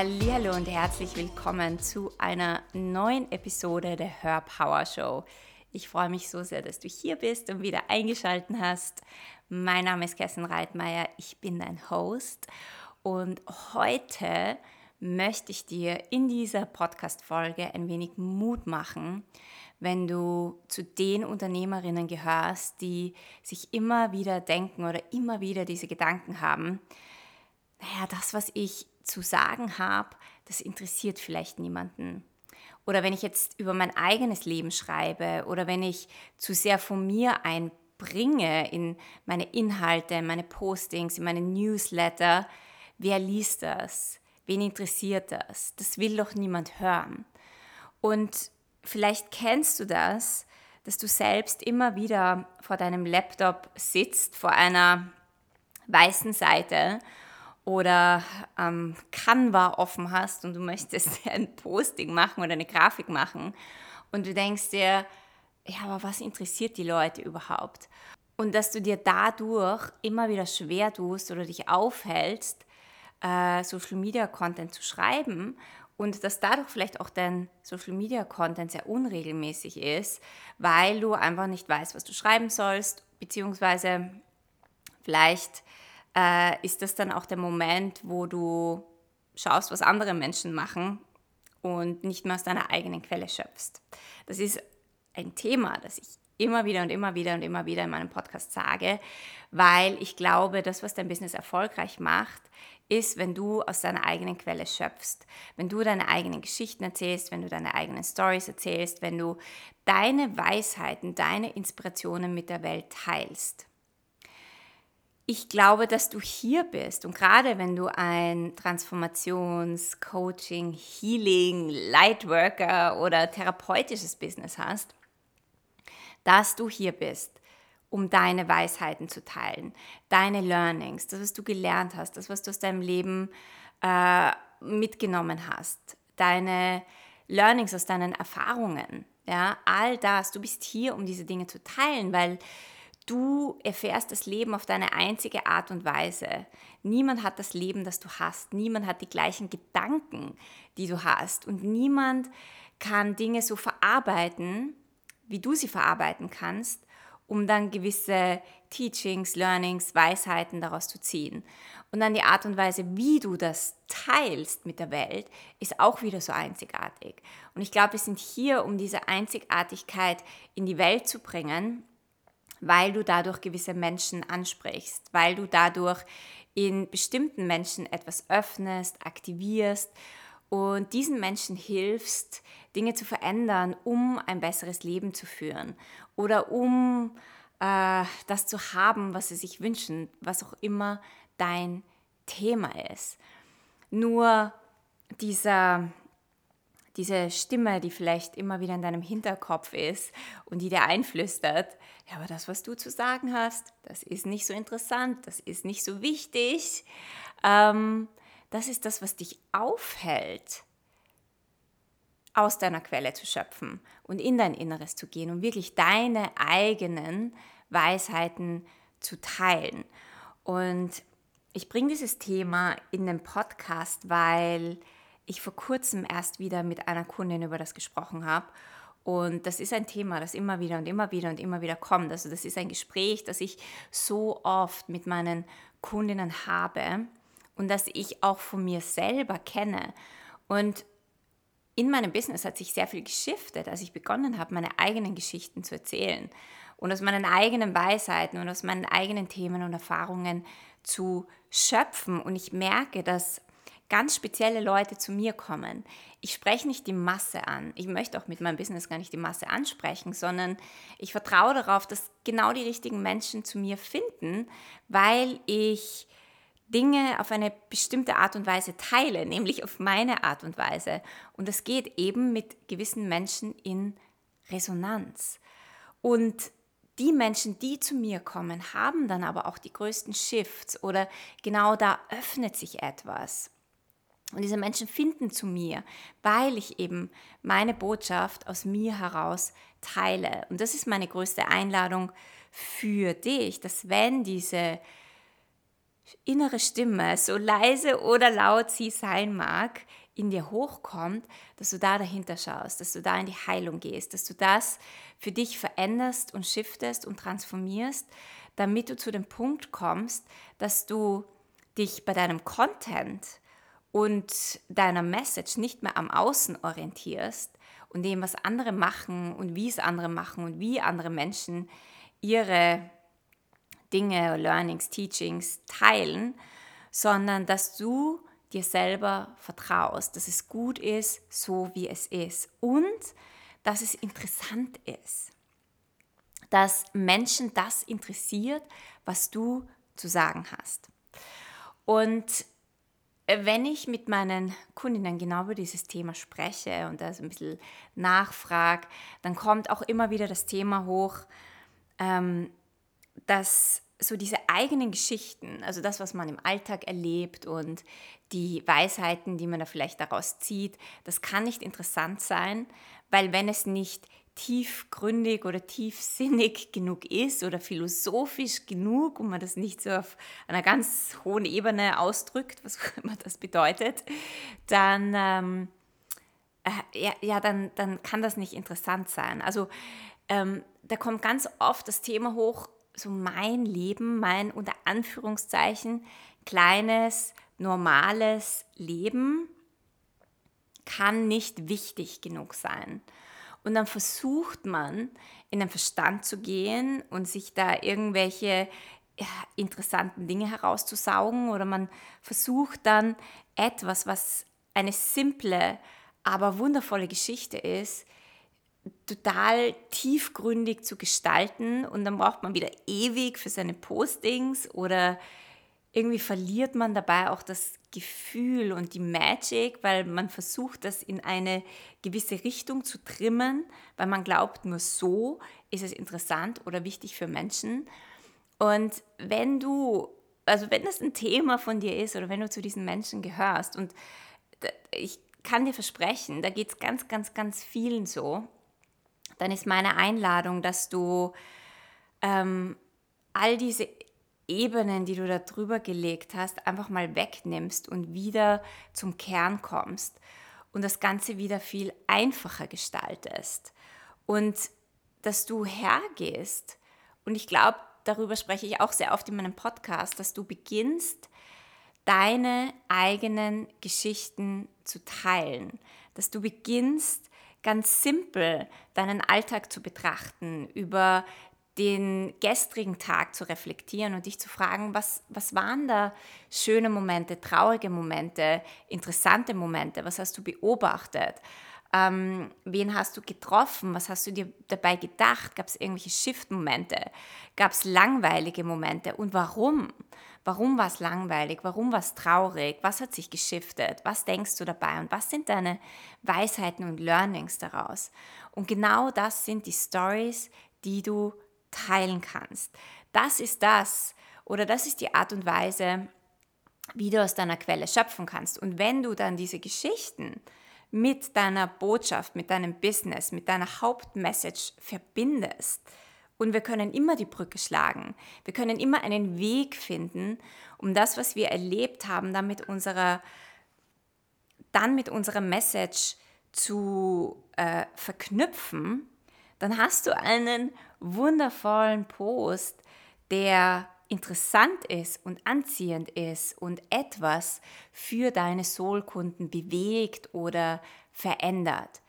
Hallo und herzlich willkommen zu einer neuen Episode der Hör Power Show. Ich freue mich so sehr, dass du hier bist und wieder eingeschaltet hast. Mein Name ist Kerstin Reitmeier, ich bin dein Host und heute möchte ich dir in dieser Podcast-Folge ein wenig Mut machen, wenn du zu den Unternehmerinnen gehörst, die sich immer wieder denken oder immer wieder diese Gedanken haben, naja, das, was ich zu sagen habe, das interessiert vielleicht niemanden. Oder wenn ich jetzt über mein eigenes Leben schreibe oder wenn ich zu sehr von mir einbringe in meine Inhalte, meine Postings, in meine Newsletter, wer liest das? Wen interessiert das? Das will doch niemand hören. Und vielleicht kennst du das, dass du selbst immer wieder vor deinem Laptop sitzt, vor einer weißen Seite oder ähm, Canva offen hast und du möchtest ein Posting machen oder eine Grafik machen und du denkst dir, ja, aber was interessiert die Leute überhaupt? Und dass du dir dadurch immer wieder schwer tust oder dich aufhältst, äh, Social Media Content zu schreiben und dass dadurch vielleicht auch dein Social Media Content sehr unregelmäßig ist, weil du einfach nicht weißt, was du schreiben sollst, beziehungsweise vielleicht äh, ist das dann auch der Moment, wo du schaust, was andere Menschen machen und nicht mehr aus deiner eigenen Quelle schöpfst. Das ist ein Thema, das ich immer wieder und immer wieder und immer wieder in meinem Podcast sage, weil ich glaube, das, was dein Business erfolgreich macht, ist, wenn du aus deiner eigenen Quelle schöpfst, wenn du deine eigenen Geschichten erzählst, wenn du deine eigenen Stories erzählst, wenn du deine Weisheiten, deine Inspirationen mit der Welt teilst ich glaube, dass du hier bist und gerade wenn du ein Transformations-, Coaching-, Healing-, Lightworker oder therapeutisches Business hast, dass du hier bist, um deine Weisheiten zu teilen, deine Learnings, das, was du gelernt hast, das, was du aus deinem Leben äh, mitgenommen hast, deine Learnings aus deinen Erfahrungen, ja, all das. Du bist hier, um diese Dinge zu teilen, weil Du erfährst das Leben auf deine einzige Art und Weise. Niemand hat das Leben, das du hast. Niemand hat die gleichen Gedanken, die du hast. Und niemand kann Dinge so verarbeiten, wie du sie verarbeiten kannst, um dann gewisse Teachings, Learnings, Weisheiten daraus zu ziehen. Und dann die Art und Weise, wie du das teilst mit der Welt, ist auch wieder so einzigartig. Und ich glaube, wir sind hier, um diese Einzigartigkeit in die Welt zu bringen weil du dadurch gewisse Menschen ansprichst, weil du dadurch in bestimmten Menschen etwas öffnest, aktivierst und diesen Menschen hilfst, Dinge zu verändern, um ein besseres Leben zu führen oder um äh, das zu haben, was sie sich wünschen, was auch immer dein Thema ist. Nur dieser diese Stimme, die vielleicht immer wieder in deinem Hinterkopf ist und die dir einflüstert, ja, aber das, was du zu sagen hast, das ist nicht so interessant, das ist nicht so wichtig. Ähm, das ist das, was dich aufhält, aus deiner Quelle zu schöpfen und in dein Inneres zu gehen und wirklich deine eigenen Weisheiten zu teilen. Und ich bringe dieses Thema in den Podcast, weil ich vor kurzem erst wieder mit einer Kundin über das gesprochen habe. Und das ist ein Thema, das immer wieder und immer wieder und immer wieder kommt. Also das ist ein Gespräch, das ich so oft mit meinen Kundinnen habe und das ich auch von mir selber kenne. Und in meinem Business hat sich sehr viel geschiftet, als ich begonnen habe, meine eigenen Geschichten zu erzählen und aus meinen eigenen Weisheiten und aus meinen eigenen Themen und Erfahrungen zu schöpfen. Und ich merke, dass ganz spezielle Leute zu mir kommen. Ich spreche nicht die Masse an. Ich möchte auch mit meinem Business gar nicht die Masse ansprechen, sondern ich vertraue darauf, dass genau die richtigen Menschen zu mir finden, weil ich Dinge auf eine bestimmte Art und Weise teile, nämlich auf meine Art und Weise. Und das geht eben mit gewissen Menschen in Resonanz. Und die Menschen, die zu mir kommen, haben dann aber auch die größten Shifts oder genau da öffnet sich etwas. Und diese Menschen finden zu mir, weil ich eben meine Botschaft aus mir heraus teile. Und das ist meine größte Einladung für dich, dass wenn diese innere Stimme, so leise oder laut sie sein mag, in dir hochkommt, dass du da dahinter schaust, dass du da in die Heilung gehst, dass du das für dich veränderst und shiftest und transformierst, damit du zu dem Punkt kommst, dass du dich bei deinem Content und deiner Message nicht mehr am Außen orientierst und dem, was andere machen und wie es andere machen und wie andere Menschen ihre Dinge, Learnings, Teachings teilen, sondern dass du dir selber vertraust, dass es gut ist, so wie es ist und dass es interessant ist, dass Menschen das interessiert, was du zu sagen hast. Und wenn ich mit meinen Kundinnen genau über dieses Thema spreche und da so ein bisschen nachfrage, dann kommt auch immer wieder das Thema hoch, ähm, dass so diese eigenen Geschichten, also das, was man im Alltag erlebt und die Weisheiten, die man da vielleicht daraus zieht, das kann nicht interessant sein, weil wenn es nicht tiefgründig oder tiefsinnig genug ist oder philosophisch genug und man das nicht so auf einer ganz hohen Ebene ausdrückt, was auch immer das bedeutet, dann, ähm, äh, ja, ja, dann, dann kann das nicht interessant sein. Also ähm, da kommt ganz oft das Thema hoch, so mein Leben, mein unter Anführungszeichen kleines, normales Leben kann nicht wichtig genug sein. Und dann versucht man, in den Verstand zu gehen und sich da irgendwelche ja, interessanten Dinge herauszusaugen. Oder man versucht dann etwas, was eine simple, aber wundervolle Geschichte ist, total tiefgründig zu gestalten. Und dann braucht man wieder ewig für seine Postings oder irgendwie verliert man dabei auch das Gefühl und die Magic, weil man versucht, das in eine gewisse Richtung zu trimmen, weil man glaubt, nur so ist es interessant oder wichtig für Menschen. Und wenn du, also wenn das ein Thema von dir ist oder wenn du zu diesen Menschen gehörst und ich kann dir versprechen, da geht es ganz, ganz, ganz vielen so, dann ist meine Einladung, dass du ähm, all diese Ebenen, die du da drüber gelegt hast, einfach mal wegnimmst und wieder zum Kern kommst und das Ganze wieder viel einfacher gestaltest. Und dass du hergehst, und ich glaube, darüber spreche ich auch sehr oft in meinem Podcast, dass du beginnst, deine eigenen Geschichten zu teilen, dass du beginnst, ganz simpel deinen Alltag zu betrachten, über den gestrigen Tag zu reflektieren und dich zu fragen, was, was waren da schöne Momente, traurige Momente, interessante Momente, was hast du beobachtet, ähm, wen hast du getroffen, was hast du dir dabei gedacht, gab es irgendwelche Shift-Momente, gab es langweilige Momente und warum? Warum war es langweilig? Warum war es traurig? Was hat sich geschiftet? Was denkst du dabei? Und was sind deine Weisheiten und Learnings daraus? Und genau das sind die Stories, die du teilen kannst. Das ist das oder das ist die Art und Weise, wie du aus deiner Quelle schöpfen kannst. Und wenn du dann diese Geschichten mit deiner Botschaft, mit deinem Business, mit deiner Hauptmessage verbindest, und wir können immer die Brücke schlagen. Wir können immer einen Weg finden, um das, was wir erlebt haben, dann mit unserer, dann mit unserer Message zu äh, verknüpfen. Dann hast du einen wundervollen Post, der interessant ist und anziehend ist und etwas für deine Soulkunden bewegt oder verändert.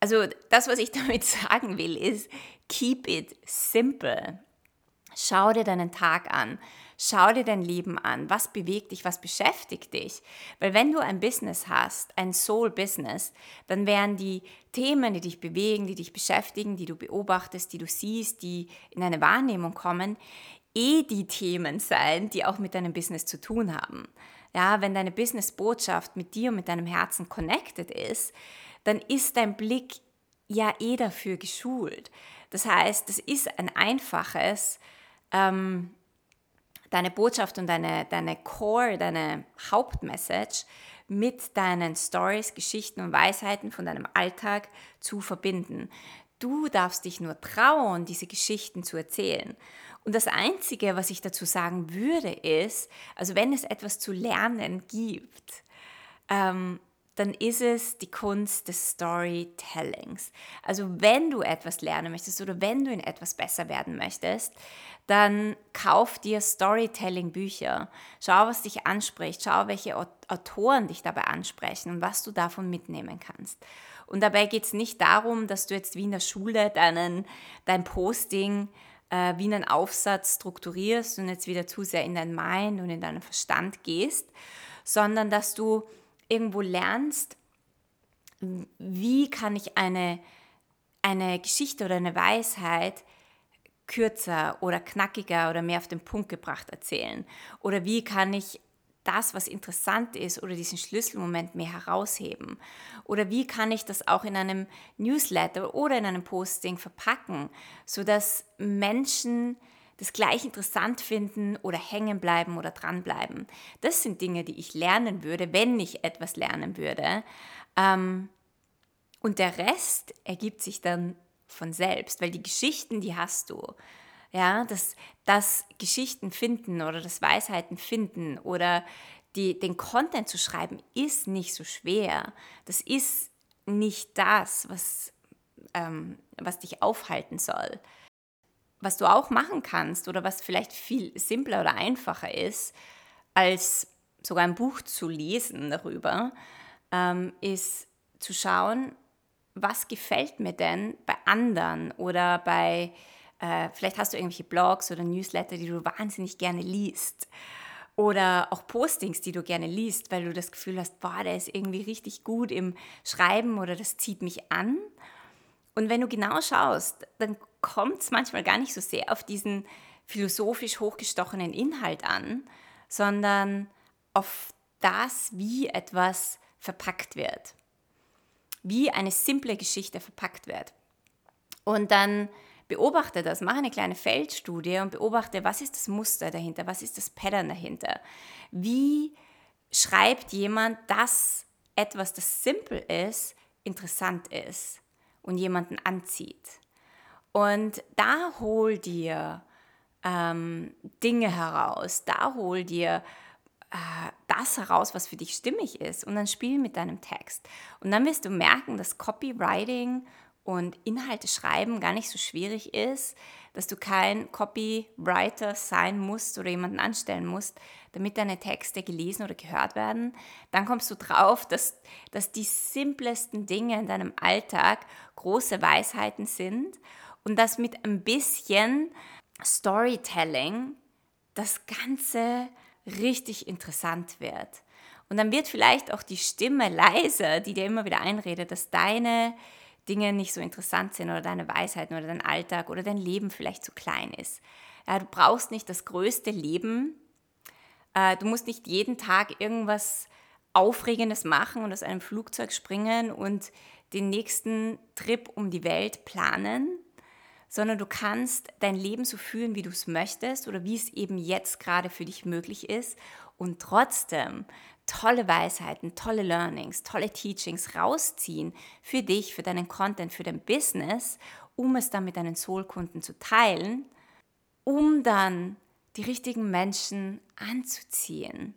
Also das, was ich damit sagen will, ist, keep it simple. Schau dir deinen Tag an. Schau dir dein Leben an. Was bewegt dich? Was beschäftigt dich? Weil wenn du ein Business hast, ein Soul-Business, dann werden die Themen, die dich bewegen, die dich beschäftigen, die du beobachtest, die du siehst, die in deine Wahrnehmung kommen, eh die Themen sein, die auch mit deinem Business zu tun haben. Ja, wenn deine Business-Botschaft mit dir und mit deinem Herzen connected ist, dann ist dein Blick ja eh dafür geschult. Das heißt, es ist ein einfaches, ähm, deine Botschaft und deine, deine Core, deine Hauptmessage mit deinen Stories, Geschichten und Weisheiten von deinem Alltag zu verbinden. Du darfst dich nur trauen, diese Geschichten zu erzählen. Und das Einzige, was ich dazu sagen würde, ist, also wenn es etwas zu lernen gibt, ähm, dann ist es die Kunst des Storytellings. Also wenn du etwas lernen möchtest oder wenn du in etwas besser werden möchtest, dann kauf dir Storytelling-Bücher. Schau, was dich anspricht. Schau, welche Autoren dich dabei ansprechen und was du davon mitnehmen kannst. Und dabei geht es nicht darum, dass du jetzt wie in der Schule deinen, dein Posting äh, wie einen Aufsatz strukturierst und jetzt wieder zu sehr in dein Mind und in deinen Verstand gehst, sondern dass du irgendwo lernst, wie kann ich eine, eine Geschichte oder eine Weisheit kürzer oder knackiger oder mehr auf den Punkt gebracht erzählen? Oder wie kann ich das, was interessant ist oder diesen Schlüsselmoment mehr herausheben? Oder wie kann ich das auch in einem Newsletter oder in einem Posting verpacken, sodass Menschen das gleich interessant finden oder hängen bleiben oder dranbleiben. Das sind Dinge, die ich lernen würde, wenn ich etwas lernen würde. Ähm, und der Rest ergibt sich dann von selbst, weil die Geschichten, die hast du. Ja, das, das Geschichten finden oder das Weisheiten finden oder die, den Content zu schreiben, ist nicht so schwer. Das ist nicht das, was, ähm, was dich aufhalten soll. Was du auch machen kannst oder was vielleicht viel simpler oder einfacher ist, als sogar ein Buch zu lesen darüber, ähm, ist zu schauen, was gefällt mir denn bei anderen oder bei, äh, vielleicht hast du irgendwelche Blogs oder Newsletter, die du wahnsinnig gerne liest. Oder auch Postings, die du gerne liest, weil du das Gefühl hast, boah, der ist irgendwie richtig gut im Schreiben oder das zieht mich an. Und wenn du genau schaust, dann kommt es manchmal gar nicht so sehr auf diesen philosophisch hochgestochenen Inhalt an, sondern auf das, wie etwas verpackt wird. Wie eine simple Geschichte verpackt wird. Und dann beobachte das, mache eine kleine Feldstudie und beobachte, was ist das Muster dahinter, was ist das Pattern dahinter. Wie schreibt jemand, dass etwas, das simpel ist, interessant ist und jemanden anzieht. Und da hol dir ähm, Dinge heraus, da hol dir das heraus, was für dich stimmig ist und dann spiel mit deinem Text. Und dann wirst du merken, dass Copywriting und Inhalte schreiben gar nicht so schwierig ist, dass du kein Copywriter sein musst oder jemanden anstellen musst, damit deine Texte gelesen oder gehört werden, dann kommst du drauf, dass, dass die simplesten Dinge in deinem Alltag große Weisheiten sind und dass mit ein bisschen Storytelling das Ganze richtig interessant wird. Und dann wird vielleicht auch die Stimme leiser, die dir immer wieder einredet, dass deine Dinge nicht so interessant sind oder deine Weisheiten oder dein Alltag oder dein Leben vielleicht zu klein ist. Ja, du brauchst nicht das größte Leben. Äh, du musst nicht jeden Tag irgendwas Aufregendes machen und aus einem Flugzeug springen und den nächsten Trip um die Welt planen, sondern du kannst dein Leben so führen, wie du es möchtest oder wie es eben jetzt gerade für dich möglich ist und trotzdem tolle Weisheiten, tolle Learnings, tolle Teachings rausziehen für dich, für deinen Content, für dein Business, um es dann mit deinen Soul-Kunden zu teilen, um dann die richtigen Menschen anzuziehen.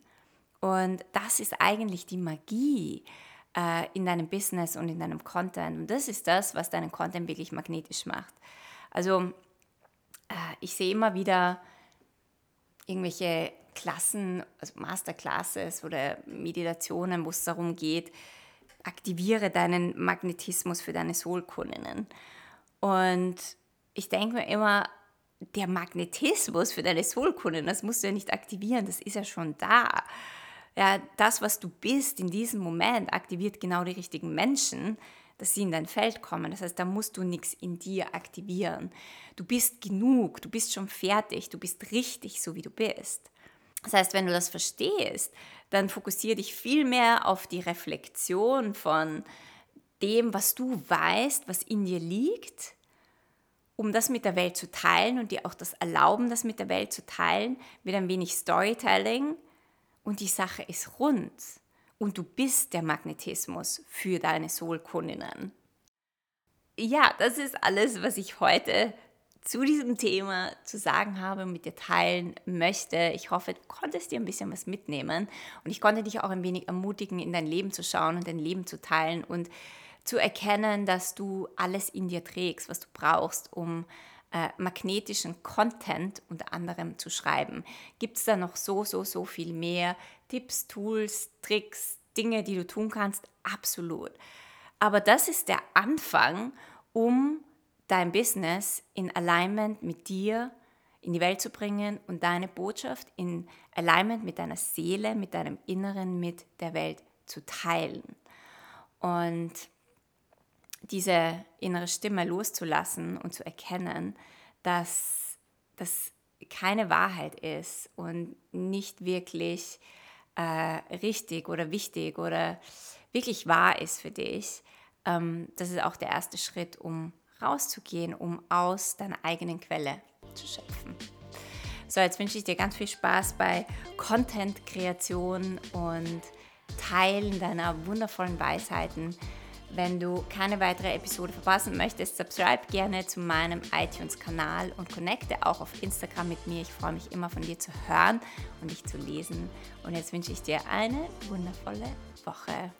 Und das ist eigentlich die Magie äh, in deinem Business und in deinem Content. Und das ist das, was deinen Content wirklich magnetisch macht. Also äh, ich sehe immer wieder irgendwelche Klassen, also Masterclasses oder Meditationen, wo es darum geht, aktiviere deinen Magnetismus für deine Soulkundinnen. Und ich denke mir immer, der Magnetismus für deine Soulkundinnen, das musst du ja nicht aktivieren, das ist ja schon da. Ja, das, was du bist in diesem Moment, aktiviert genau die richtigen Menschen, dass sie in dein Feld kommen. Das heißt, da musst du nichts in dir aktivieren. Du bist genug, du bist schon fertig, du bist richtig, so wie du bist. Das heißt, wenn du das verstehst, dann fokussiere dich viel mehr auf die Reflexion von dem, was du weißt, was in dir liegt, um das mit der Welt zu teilen und dir auch das erlauben, das mit der Welt zu teilen, mit ein wenig Storytelling und die Sache ist rund und du bist der Magnetismus für deine Soulkundinnen. Ja, das ist alles, was ich heute zu diesem Thema zu sagen habe und mit dir teilen möchte. Ich hoffe, du konntest dir ein bisschen was mitnehmen und ich konnte dich auch ein wenig ermutigen, in dein Leben zu schauen und dein Leben zu teilen und zu erkennen, dass du alles in dir trägst, was du brauchst, um äh, magnetischen Content unter anderem zu schreiben. Gibt es da noch so, so, so viel mehr Tipps, Tools, Tricks, Dinge, die du tun kannst? Absolut. Aber das ist der Anfang, um dein Business in Alignment mit dir in die Welt zu bringen und deine Botschaft in Alignment mit deiner Seele, mit deinem Inneren, mit der Welt zu teilen. Und diese innere Stimme loszulassen und zu erkennen, dass das keine Wahrheit ist und nicht wirklich äh, richtig oder wichtig oder wirklich wahr ist für dich, ähm, das ist auch der erste Schritt, um rauszugehen, um aus deiner eigenen Quelle zu schöpfen. So, jetzt wünsche ich dir ganz viel Spaß bei Content-Kreation und Teilen deiner wundervollen Weisheiten. Wenn du keine weitere Episode verpassen möchtest, subscribe gerne zu meinem iTunes-Kanal und connecte auch auf Instagram mit mir. Ich freue mich immer von dir zu hören und dich zu lesen. Und jetzt wünsche ich dir eine wundervolle Woche.